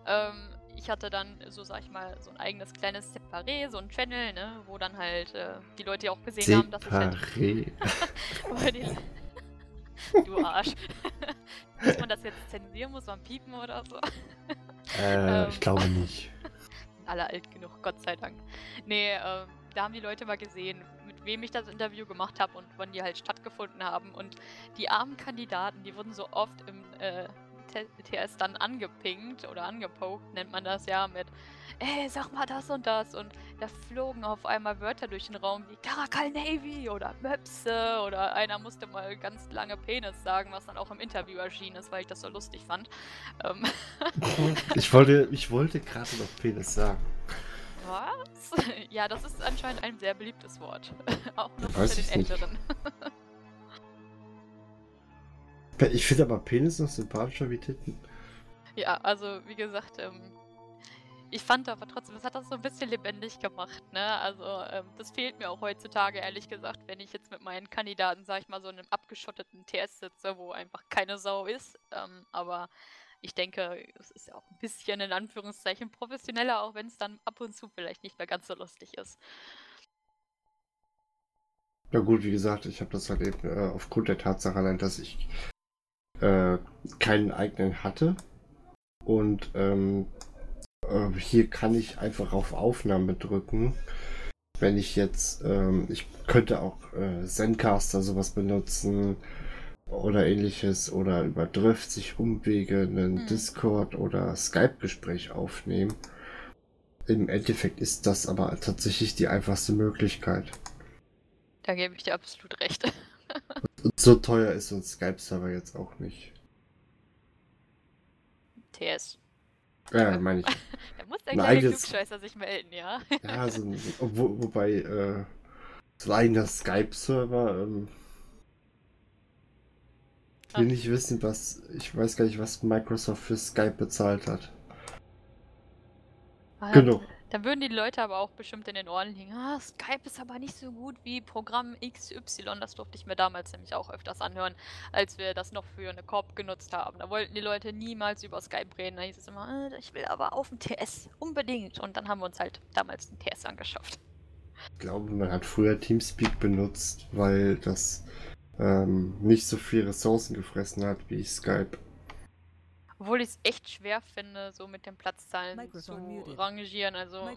Ähm, ich hatte dann, so sag ich mal, so ein eigenes kleines Separé, so ein Channel, ne, wo dann halt äh, die Leute auch gesehen Separé. haben, dass ich halt. *laughs* du Arsch. *laughs* muss man das jetzt zensieren? Muss man piepen oder so? Äh, ähm, ich glaube nicht. *laughs* Alle alt genug, Gott sei Dank. Nee, ähm, da haben die Leute mal gesehen, mit wem ich das Interview gemacht habe und wann die halt stattgefunden haben. Und die armen Kandidaten, die wurden so oft im äh, TS dann angepinkt oder angepokt, nennt man das ja, mit ey, sag mal das und das. Und da flogen auf einmal Wörter durch den Raum wie Caracal Navy oder Möpse oder einer musste mal ganz lange Penis sagen, was dann auch im Interview erschienen ist, weil ich das so lustig fand. Ähm *laughs* ich wollte, ich wollte gerade noch Penis sagen. Was? *laughs* Ja, das ist anscheinend ein sehr beliebtes Wort. *laughs* auch noch für den Älteren. Ich finde aber Penis noch sympathischer wie Titten. Ja, also wie gesagt, ähm, ich fand aber trotzdem, es hat das so ein bisschen lebendig gemacht, ne? Also, ähm, das fehlt mir auch heutzutage, ehrlich gesagt, wenn ich jetzt mit meinen Kandidaten, sag ich mal, so in einem abgeschotteten TS sitze, wo einfach keine Sau ist. Ähm, aber ich denke, es ist ja auch ein bisschen in Anführungszeichen professioneller, auch wenn es dann ab und zu vielleicht nicht mehr ganz so lustig ist. Ja gut, wie gesagt, ich habe das halt eben äh, aufgrund der Tatsache allein, dass ich äh, keinen eigenen hatte. Und ähm, äh, hier kann ich einfach auf Aufnahme drücken. Wenn ich jetzt, ähm, ich könnte auch äh, Zencaster sowas benutzen oder ähnliches oder über Drift sich Umwege einen mhm. Discord oder Skype-Gespräch aufnehmen. Im Endeffekt ist das aber tatsächlich die einfachste Möglichkeit. Da gebe ich dir absolut recht. *laughs* Und so teuer ist so ein Skype-Server jetzt auch nicht. TS. Ja, meine ich. *laughs* da muss der kleine Klugscheißer sich melden, ja. ja, so ein, wo, wobei, äh, so ein eigener Skype-Server, ähm, ich will nicht wissen, was, ich weiß gar nicht, was Microsoft für Skype bezahlt hat. Genug. Dann würden die Leute aber auch bestimmt in den Ohren liegen. Ah, Skype ist aber nicht so gut wie Programm XY. Das durfte ich mir damals nämlich auch öfters anhören, als wir das noch für eine Korb genutzt haben. Da wollten die Leute niemals über Skype reden. Da hieß es immer, ah, ich will aber auf den TS. Unbedingt. Und dann haben wir uns halt damals den TS angeschafft. Ich glaube, man hat früher Teamspeak benutzt, weil das ähm, nicht so viel Ressourcen gefressen hat wie Skype. Obwohl ich es echt schwer finde, so mit den Platzzahlen zu rangieren. Also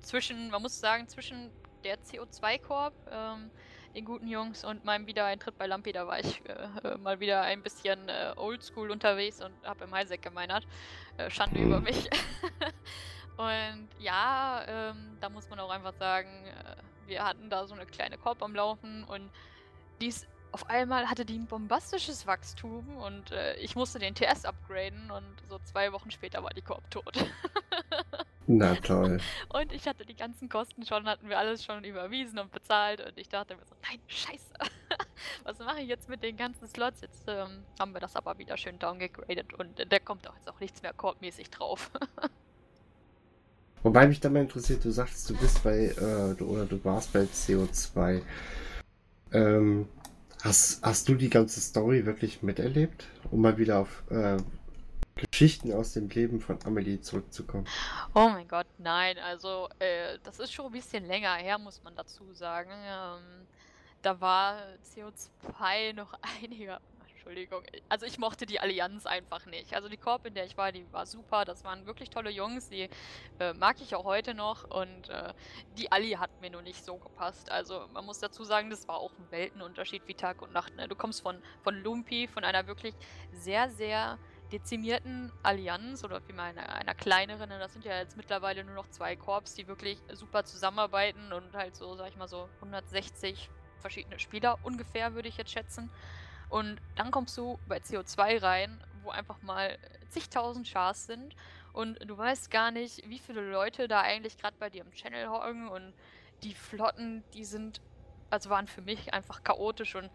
zwischen, man muss sagen, zwischen der CO2-Korb, ähm, den guten Jungs und meinem Wiedereintritt bei Lampi, da war ich äh, äh, mal wieder ein bisschen äh, oldschool unterwegs und habe im Highsec gemeinert. Äh, Schande über mhm. mich. *laughs* und ja, ähm, da muss man auch einfach sagen, äh, wir hatten da so eine kleine Korb am Laufen und die ist auf einmal hatte die ein bombastisches Wachstum und äh, ich musste den TS upgraden und so zwei Wochen später war die Korb tot. *laughs* Na toll. Und ich hatte die ganzen Kosten schon, hatten wir alles schon überwiesen und bezahlt und ich dachte mir so, nein, scheiße. *laughs* Was mache ich jetzt mit den ganzen Slots? Jetzt ähm, haben wir das aber wieder schön downgegradet und äh, da kommt auch jetzt auch nichts mehr korbmäßig drauf. *laughs* Wobei mich da mal interessiert, du sagst, du bist bei, äh, oder du warst bei CO2. Ähm, hast, hast du die ganze Story wirklich miterlebt, um mal wieder auf äh, Geschichten aus dem Leben von Amelie zurückzukommen? Oh mein Gott, nein. Also, äh, das ist schon ein bisschen länger her, muss man dazu sagen. Ähm, da war CO2 noch *laughs* einiger Entschuldigung. Also ich mochte die Allianz einfach nicht. Also die Korb, in der ich war, die war super. Das waren wirklich tolle Jungs. Die äh, mag ich auch heute noch. Und äh, die Ali hat mir nur nicht so gepasst. Also man muss dazu sagen, das war auch ein Weltenunterschied wie Tag und Nacht. Ne? Du kommst von, von Lumpi, von einer wirklich sehr, sehr dezimierten Allianz oder vielmehr einer, einer kleineren. Ne? Das sind ja jetzt mittlerweile nur noch zwei Korps, die wirklich super zusammenarbeiten und halt so, sag ich mal so, 160 verschiedene Spieler ungefähr, würde ich jetzt schätzen. Und dann kommst du bei CO2 rein, wo einfach mal zigtausend Chars sind. Und du weißt gar nicht, wie viele Leute da eigentlich gerade bei dir im Channel hocken. Und die Flotten, die sind, also waren für mich einfach chaotisch. Und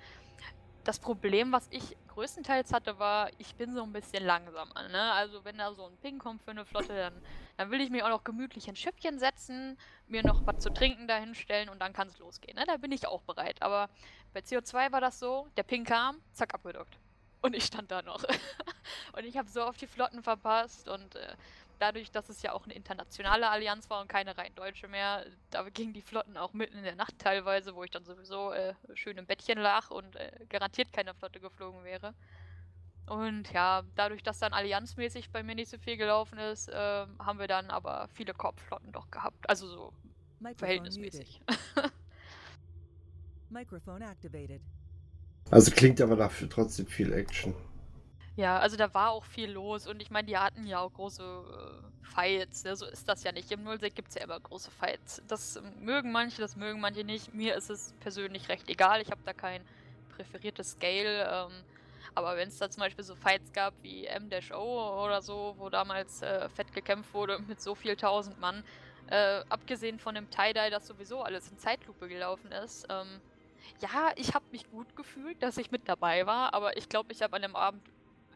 das Problem, was ich größtenteils hatte, war, ich bin so ein bisschen langsamer. Ne? Also wenn da so ein Ping kommt für eine Flotte, dann, dann will ich mir auch noch gemütlich ein Schiffchen setzen, mir noch was zu trinken dahinstellen und dann kann es losgehen. Ne? Da bin ich auch bereit. Aber bei CO2 war das so, der Ping kam, zack, abgedrückt. Und ich stand da noch. *laughs* und ich habe so oft die Flotten verpasst und äh, dadurch, dass es ja auch eine internationale Allianz war und keine rein deutsche mehr, da gingen die Flotten auch mitten in der Nacht teilweise, wo ich dann sowieso äh, schön im Bettchen lag und äh, garantiert keine Flotte geflogen wäre. Und ja, dadurch, dass dann allianzmäßig bei mir nicht so viel gelaufen ist, äh, haben wir dann aber viele Korbflotten doch gehabt. Also so verhältnismäßig. *laughs* Also klingt aber dafür trotzdem viel Action. Ja, also da war auch viel los und ich meine, die hatten ja auch große äh, Fights, ne? so ist das ja nicht. Im Nullsec gibt es ja immer große Fights. Das mögen manche, das mögen manche nicht. Mir ist es persönlich recht egal, ich habe da kein präferiertes Scale. Ähm, aber wenn es da zum Beispiel so Fights gab wie M-O oder so, wo damals äh, fett gekämpft wurde *laughs* mit so viel tausend Mann, äh, abgesehen von dem Tie-Dye, das sowieso alles in Zeitlupe gelaufen ist, ähm, ja, ich habe mich gut gefühlt, dass ich mit dabei war, aber ich glaube, ich habe an dem Abend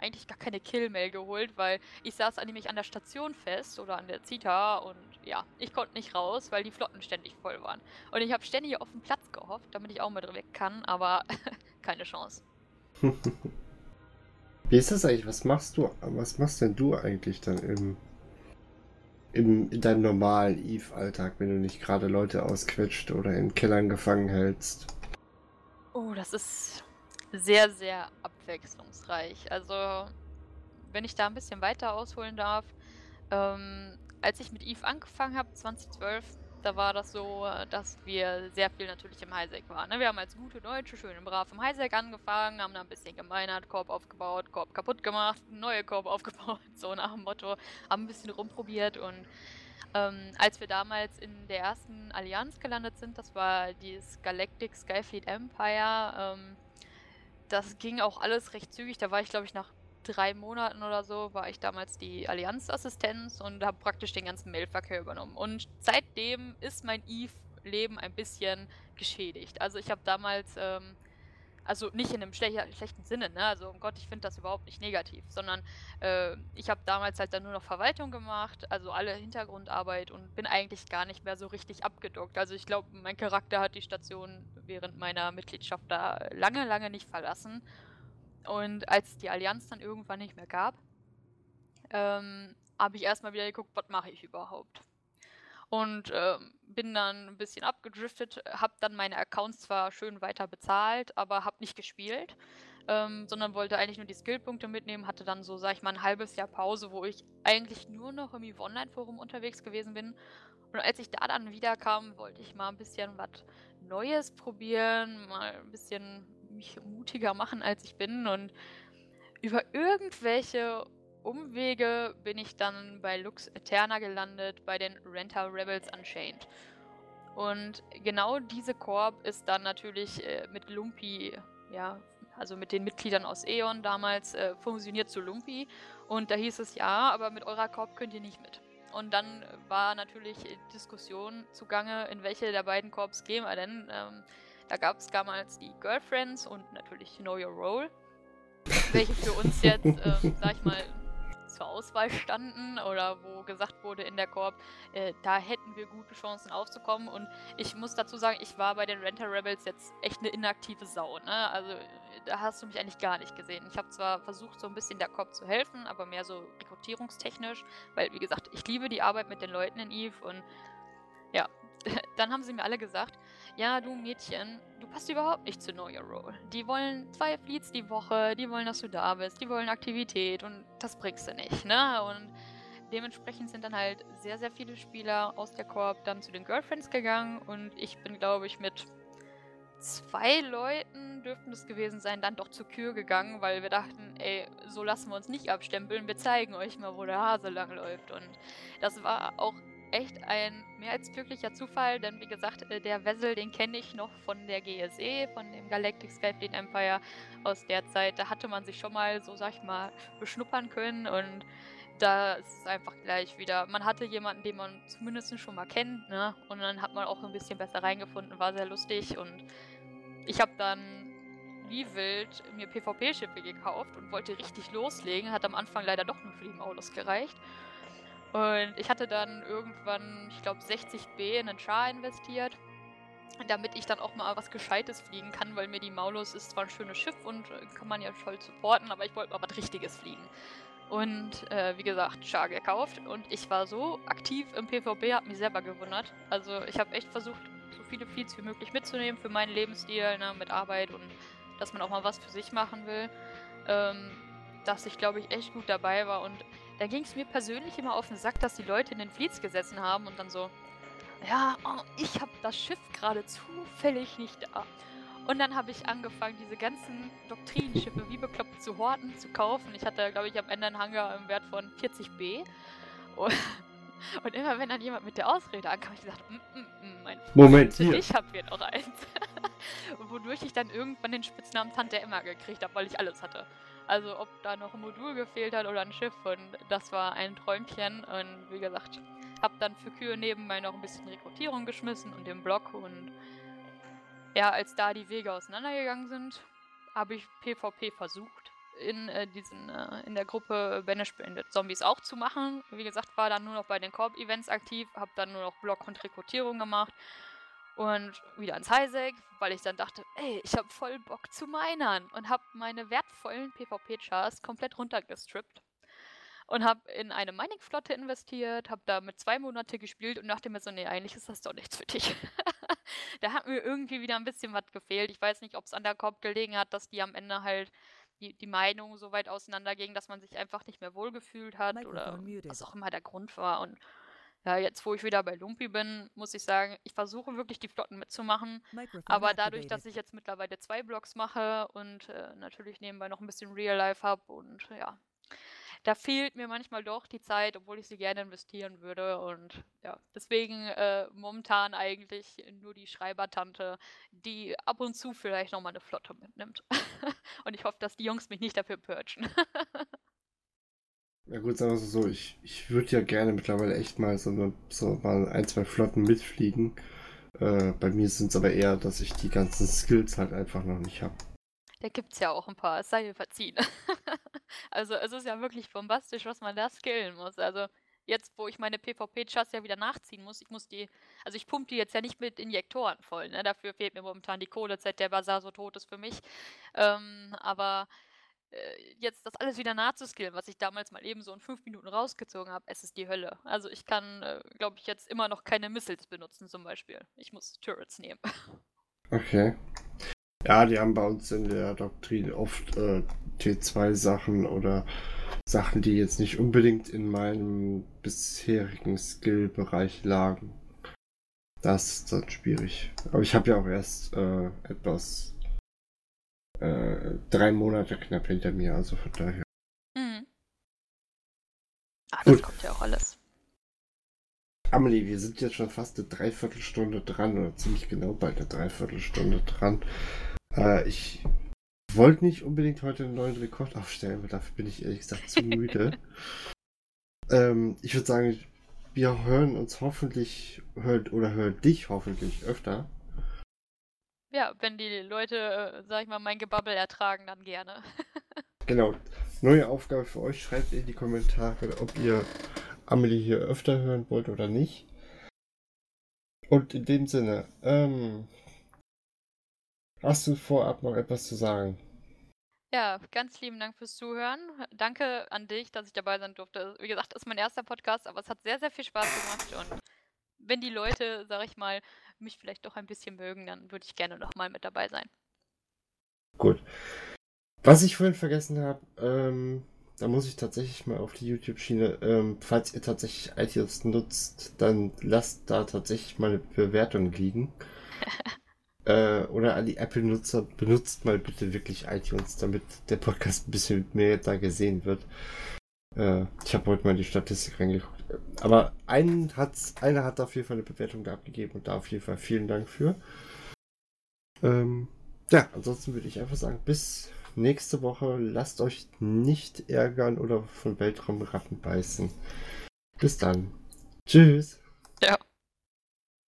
eigentlich gar keine Kill-Mail geholt, weil ich saß nämlich an der Station fest oder an der Zita und ja, ich konnte nicht raus, weil die Flotten ständig voll waren. Und ich habe ständig auf den Platz gehofft, damit ich auch mit weg kann, aber *laughs* keine Chance. *laughs* Wie ist das eigentlich? Was machst du, was machst denn du eigentlich dann im, im in deinem normalen Eve-Alltag, wenn du nicht gerade Leute ausquetscht oder in Kellern gefangen hältst? Oh, das ist sehr, sehr abwechslungsreich. Also, wenn ich da ein bisschen weiter ausholen darf, ähm, als ich mit Eve angefangen habe, 2012, da war das so, dass wir sehr viel natürlich im Highsec waren. Ne? Wir haben als gute Deutsche schön und brav im Highsec angefangen, haben da ein bisschen gemeinert, Korb aufgebaut, Korb kaputt gemacht, neue Korb *laughs* aufgebaut, so nach dem Motto, haben ein bisschen rumprobiert und ähm, als wir damals in der ersten Allianz gelandet sind, das war dieses Galactic Skyfleet Empire, ähm, das ging auch alles recht zügig. Da war ich, glaube ich, nach drei Monaten oder so, war ich damals die Allianzassistenz und habe praktisch den ganzen Mailverkehr übernommen. Und seitdem ist mein Eve-Leben ein bisschen geschädigt. Also ich habe damals ähm, also nicht in einem schle schlechten Sinne, ne? Also um Gott, ich finde das überhaupt nicht negativ, sondern äh, ich habe damals halt dann nur noch Verwaltung gemacht, also alle Hintergrundarbeit und bin eigentlich gar nicht mehr so richtig abgedockt. Also ich glaube, mein Charakter hat die Station während meiner Mitgliedschaft da lange, lange nicht verlassen. Und als die Allianz dann irgendwann nicht mehr gab, ähm, habe ich erstmal wieder geguckt, was mache ich überhaupt. Und ähm, bin dann ein bisschen abgedriftet, habe dann meine Accounts zwar schön weiter bezahlt, aber habe nicht gespielt, ähm, sondern wollte eigentlich nur die Skillpunkte mitnehmen, hatte dann so, sag ich mal, ein halbes Jahr Pause, wo ich eigentlich nur noch im Online-Forum unterwegs gewesen bin. Und als ich da dann wiederkam, wollte ich mal ein bisschen was Neues probieren, mal ein bisschen mich mutiger machen, als ich bin und über irgendwelche Umwege bin ich dann bei Lux Eterna gelandet, bei den Renta Rebels Unchained. Und genau diese Korb ist dann natürlich äh, mit Lumpi, ja, also mit den Mitgliedern aus Eon damals äh, fusioniert zu Lumpi. Und da hieß es ja, aber mit eurer Korb könnt ihr nicht mit. Und dann war natürlich Diskussion zugange, in welche der beiden Korps gehen wir denn. Ähm, da gab es damals die Girlfriends und natürlich Know Your Role, welche für uns jetzt, ähm, sag ich mal, zur Auswahl standen oder wo gesagt wurde in der Korb, äh, da hätten wir gute Chancen aufzukommen. Und ich muss dazu sagen, ich war bei den Renter Rebels jetzt echt eine inaktive Sau. Ne? Also da hast du mich eigentlich gar nicht gesehen. Ich habe zwar versucht, so ein bisschen der Korb zu helfen, aber mehr so rekrutierungstechnisch, weil, wie gesagt, ich liebe die Arbeit mit den Leuten in Eve und ja, *laughs* dann haben sie mir alle gesagt, ja, du Mädchen, du passt überhaupt nicht zu Know Your Role. Die wollen zwei Fleets die Woche, die wollen, dass du da bist, die wollen Aktivität und das bringst du nicht, ne? Und dementsprechend sind dann halt sehr, sehr viele Spieler aus der Koop dann zu den Girlfriends gegangen und ich bin, glaube ich, mit zwei Leuten dürften es gewesen sein, dann doch zur Kür gegangen, weil wir dachten, ey, so lassen wir uns nicht abstempeln, wir zeigen euch mal, wo der Hase langläuft. Und das war auch echt ein mehr als glücklicher Zufall, denn wie gesagt, äh, der Wessel, den kenne ich noch von der GSE, von dem Galactic Skyfleet Empire aus der Zeit. Da hatte man sich schon mal, so sag ich mal, beschnuppern können und da ist es einfach gleich wieder. Man hatte jemanden, den man zumindest schon mal kennt, ne? Und dann hat man auch ein bisschen besser reingefunden, war sehr lustig und ich habe dann wie wild mir PvP-Schiffe gekauft und wollte richtig loslegen. Hat am Anfang leider doch nur für die Maulus gereicht. Und ich hatte dann irgendwann, ich glaube, 60b in einen Char investiert, damit ich dann auch mal was Gescheites fliegen kann, weil mir die Maulus ist zwar ein schönes Schiff und äh, kann man ja toll supporten, aber ich wollte mal was Richtiges fliegen. Und äh, wie gesagt, Char gekauft und ich war so aktiv im PvP, hat mich selber gewundert. Also ich habe echt versucht, so viele Feeds wie möglich mitzunehmen für meinen Lebensstil, ne, mit Arbeit und dass man auch mal was für sich machen will. Ähm, dass ich, glaube ich, echt gut dabei war und da ging es mir persönlich immer auf den Sack, dass die Leute in den Fleets gesessen haben und dann so, ja, oh, ich habe das Schiff gerade zufällig nicht da. Und dann habe ich angefangen, diese ganzen Doktrinenschiffe wie bekloppt zu horten, zu kaufen. Ich hatte, glaube ich, am Ende einen Hangar im Wert von 40b. Und, *laughs* und immer wenn dann jemand mit der Ausrede ankam, habe ich gesagt, mm, mm, mm, mein Freund, Moment, hier. ich habe hier noch eins. *laughs* Wodurch ich dann irgendwann den Spitznamen Tante Emma gekriegt habe, weil ich alles hatte. Also ob da noch ein Modul gefehlt hat oder ein Schiff und das war ein Träumchen und wie gesagt, hab dann für Kühe nebenbei noch ein bisschen Rekrutierung geschmissen und den Blog und ja, als da die Wege auseinandergegangen sind, habe ich PvP versucht. in äh, diesen äh, in der Gruppe Banish Branded Zombies auch zu machen. Wie gesagt, war dann nur noch bei den Korb-Events aktiv, habe dann nur noch Block und Rekrutierung gemacht und wieder ans Highsec, weil ich dann dachte, ey, ich habe voll Bock zu minern und habe meine wertvollen PvP-Chars komplett runtergestrippt und habe in eine Mining-Flotte investiert, habe damit zwei Monate gespielt und dachte mir so, nee, eigentlich ist das doch nichts für dich. *laughs* da hat mir irgendwie wieder ein bisschen was gefehlt. Ich weiß nicht, ob es an der Korb gelegen hat, dass die am Ende halt die, die Meinungen so weit auseinandergingen, dass man sich einfach nicht mehr wohlgefühlt hat oder was auch immer der Grund war. Und ja, jetzt, wo ich wieder bei Lumpi bin, muss ich sagen, ich versuche wirklich die Flotten mitzumachen. Aber dadurch, dass ich jetzt mittlerweile zwei Blogs mache und äh, natürlich nebenbei noch ein bisschen Real Life habe und ja, da fehlt mir manchmal doch die Zeit, obwohl ich sie gerne investieren würde. Und ja, deswegen äh, momentan eigentlich nur die Schreibertante, die ab und zu vielleicht nochmal eine Flotte mitnimmt. *laughs* und ich hoffe, dass die Jungs mich nicht dafür purgen. *laughs* Ja gut, sagen wir so, ich, ich würde ja gerne mittlerweile echt mal so, so mal ein, zwei Flotten mitfliegen. Äh, bei mir sind es aber eher, dass ich die ganzen Skills halt einfach noch nicht habe. Da gibt es ja auch ein paar, es sei mir verziehen. *laughs* also es ist ja wirklich bombastisch, was man da skillen muss. Also jetzt, wo ich meine PvP-Chars ja wieder nachziehen muss, ich muss die, also ich pumpe die jetzt ja nicht mit Injektoren voll, ne? Dafür fehlt mir momentan die Kohle, seit der Bazar so tot ist für mich. Ähm, aber äh, jetzt das alles wieder nachzuskillen, was ich damals mal eben so in fünf Minuten rausgezogen habe, es ist die Hölle. Also ich kann, äh, glaube ich, jetzt immer noch keine Missiles benutzen zum Beispiel. Ich muss Turrets nehmen. Okay. Ja, die haben bei uns in der Doktrin oft äh, T2-Sachen oder Sachen, die jetzt nicht unbedingt in meinem bisherigen Skill-Bereich lagen. Das ist dann schwierig. Aber ich habe ja auch erst äh, etwas äh, drei Monate knapp hinter mir, also von daher. Mhm. Ach, das Gut. kommt ja auch alles. Amelie, wir sind jetzt schon fast eine Dreiviertelstunde dran, oder ziemlich genau bald eine Dreiviertelstunde dran. Äh, ich wollte nicht unbedingt heute einen neuen Rekord aufstellen, weil dafür bin ich ehrlich gesagt zu müde. *laughs* ähm, ich würde sagen, wir hören uns hoffentlich, hört, oder hören dich hoffentlich öfter. Ja, wenn die Leute, äh, sag ich mal, mein Gebabbel ertragen, dann gerne. *laughs* genau. Neue Aufgabe für euch. Schreibt in die Kommentare, ob ihr Amelie hier öfter hören wollt oder nicht. Und in dem Sinne, ähm, hast du vorab noch etwas zu sagen? Ja, ganz lieben Dank fürs Zuhören. Danke an dich, dass ich dabei sein durfte. Wie gesagt, das ist mein erster Podcast, aber es hat sehr, sehr viel Spaß gemacht und wenn die Leute, sag ich mal, mich vielleicht doch ein bisschen mögen, dann würde ich gerne nochmal mit dabei sein. Gut. Was ich vorhin vergessen habe, ähm, da muss ich tatsächlich mal auf die YouTube-Schiene, ähm, falls ihr tatsächlich iTunes nutzt, dann lasst da tatsächlich mal eine Bewertung liegen. *laughs* äh, oder an die Apple-Nutzer, benutzt mal bitte wirklich iTunes, damit der Podcast ein bisschen mehr da gesehen wird. Äh, ich habe heute mal die Statistik reingeguckt. Aber einen hat's, einer hat auf jeden Fall eine Bewertung da abgegeben und da auf jeden Fall vielen Dank für. Ähm, ja, ansonsten würde ich einfach sagen, bis nächste Woche. Lasst euch nicht ärgern oder von Weltraumratten beißen. Bis dann. Tschüss. Ja.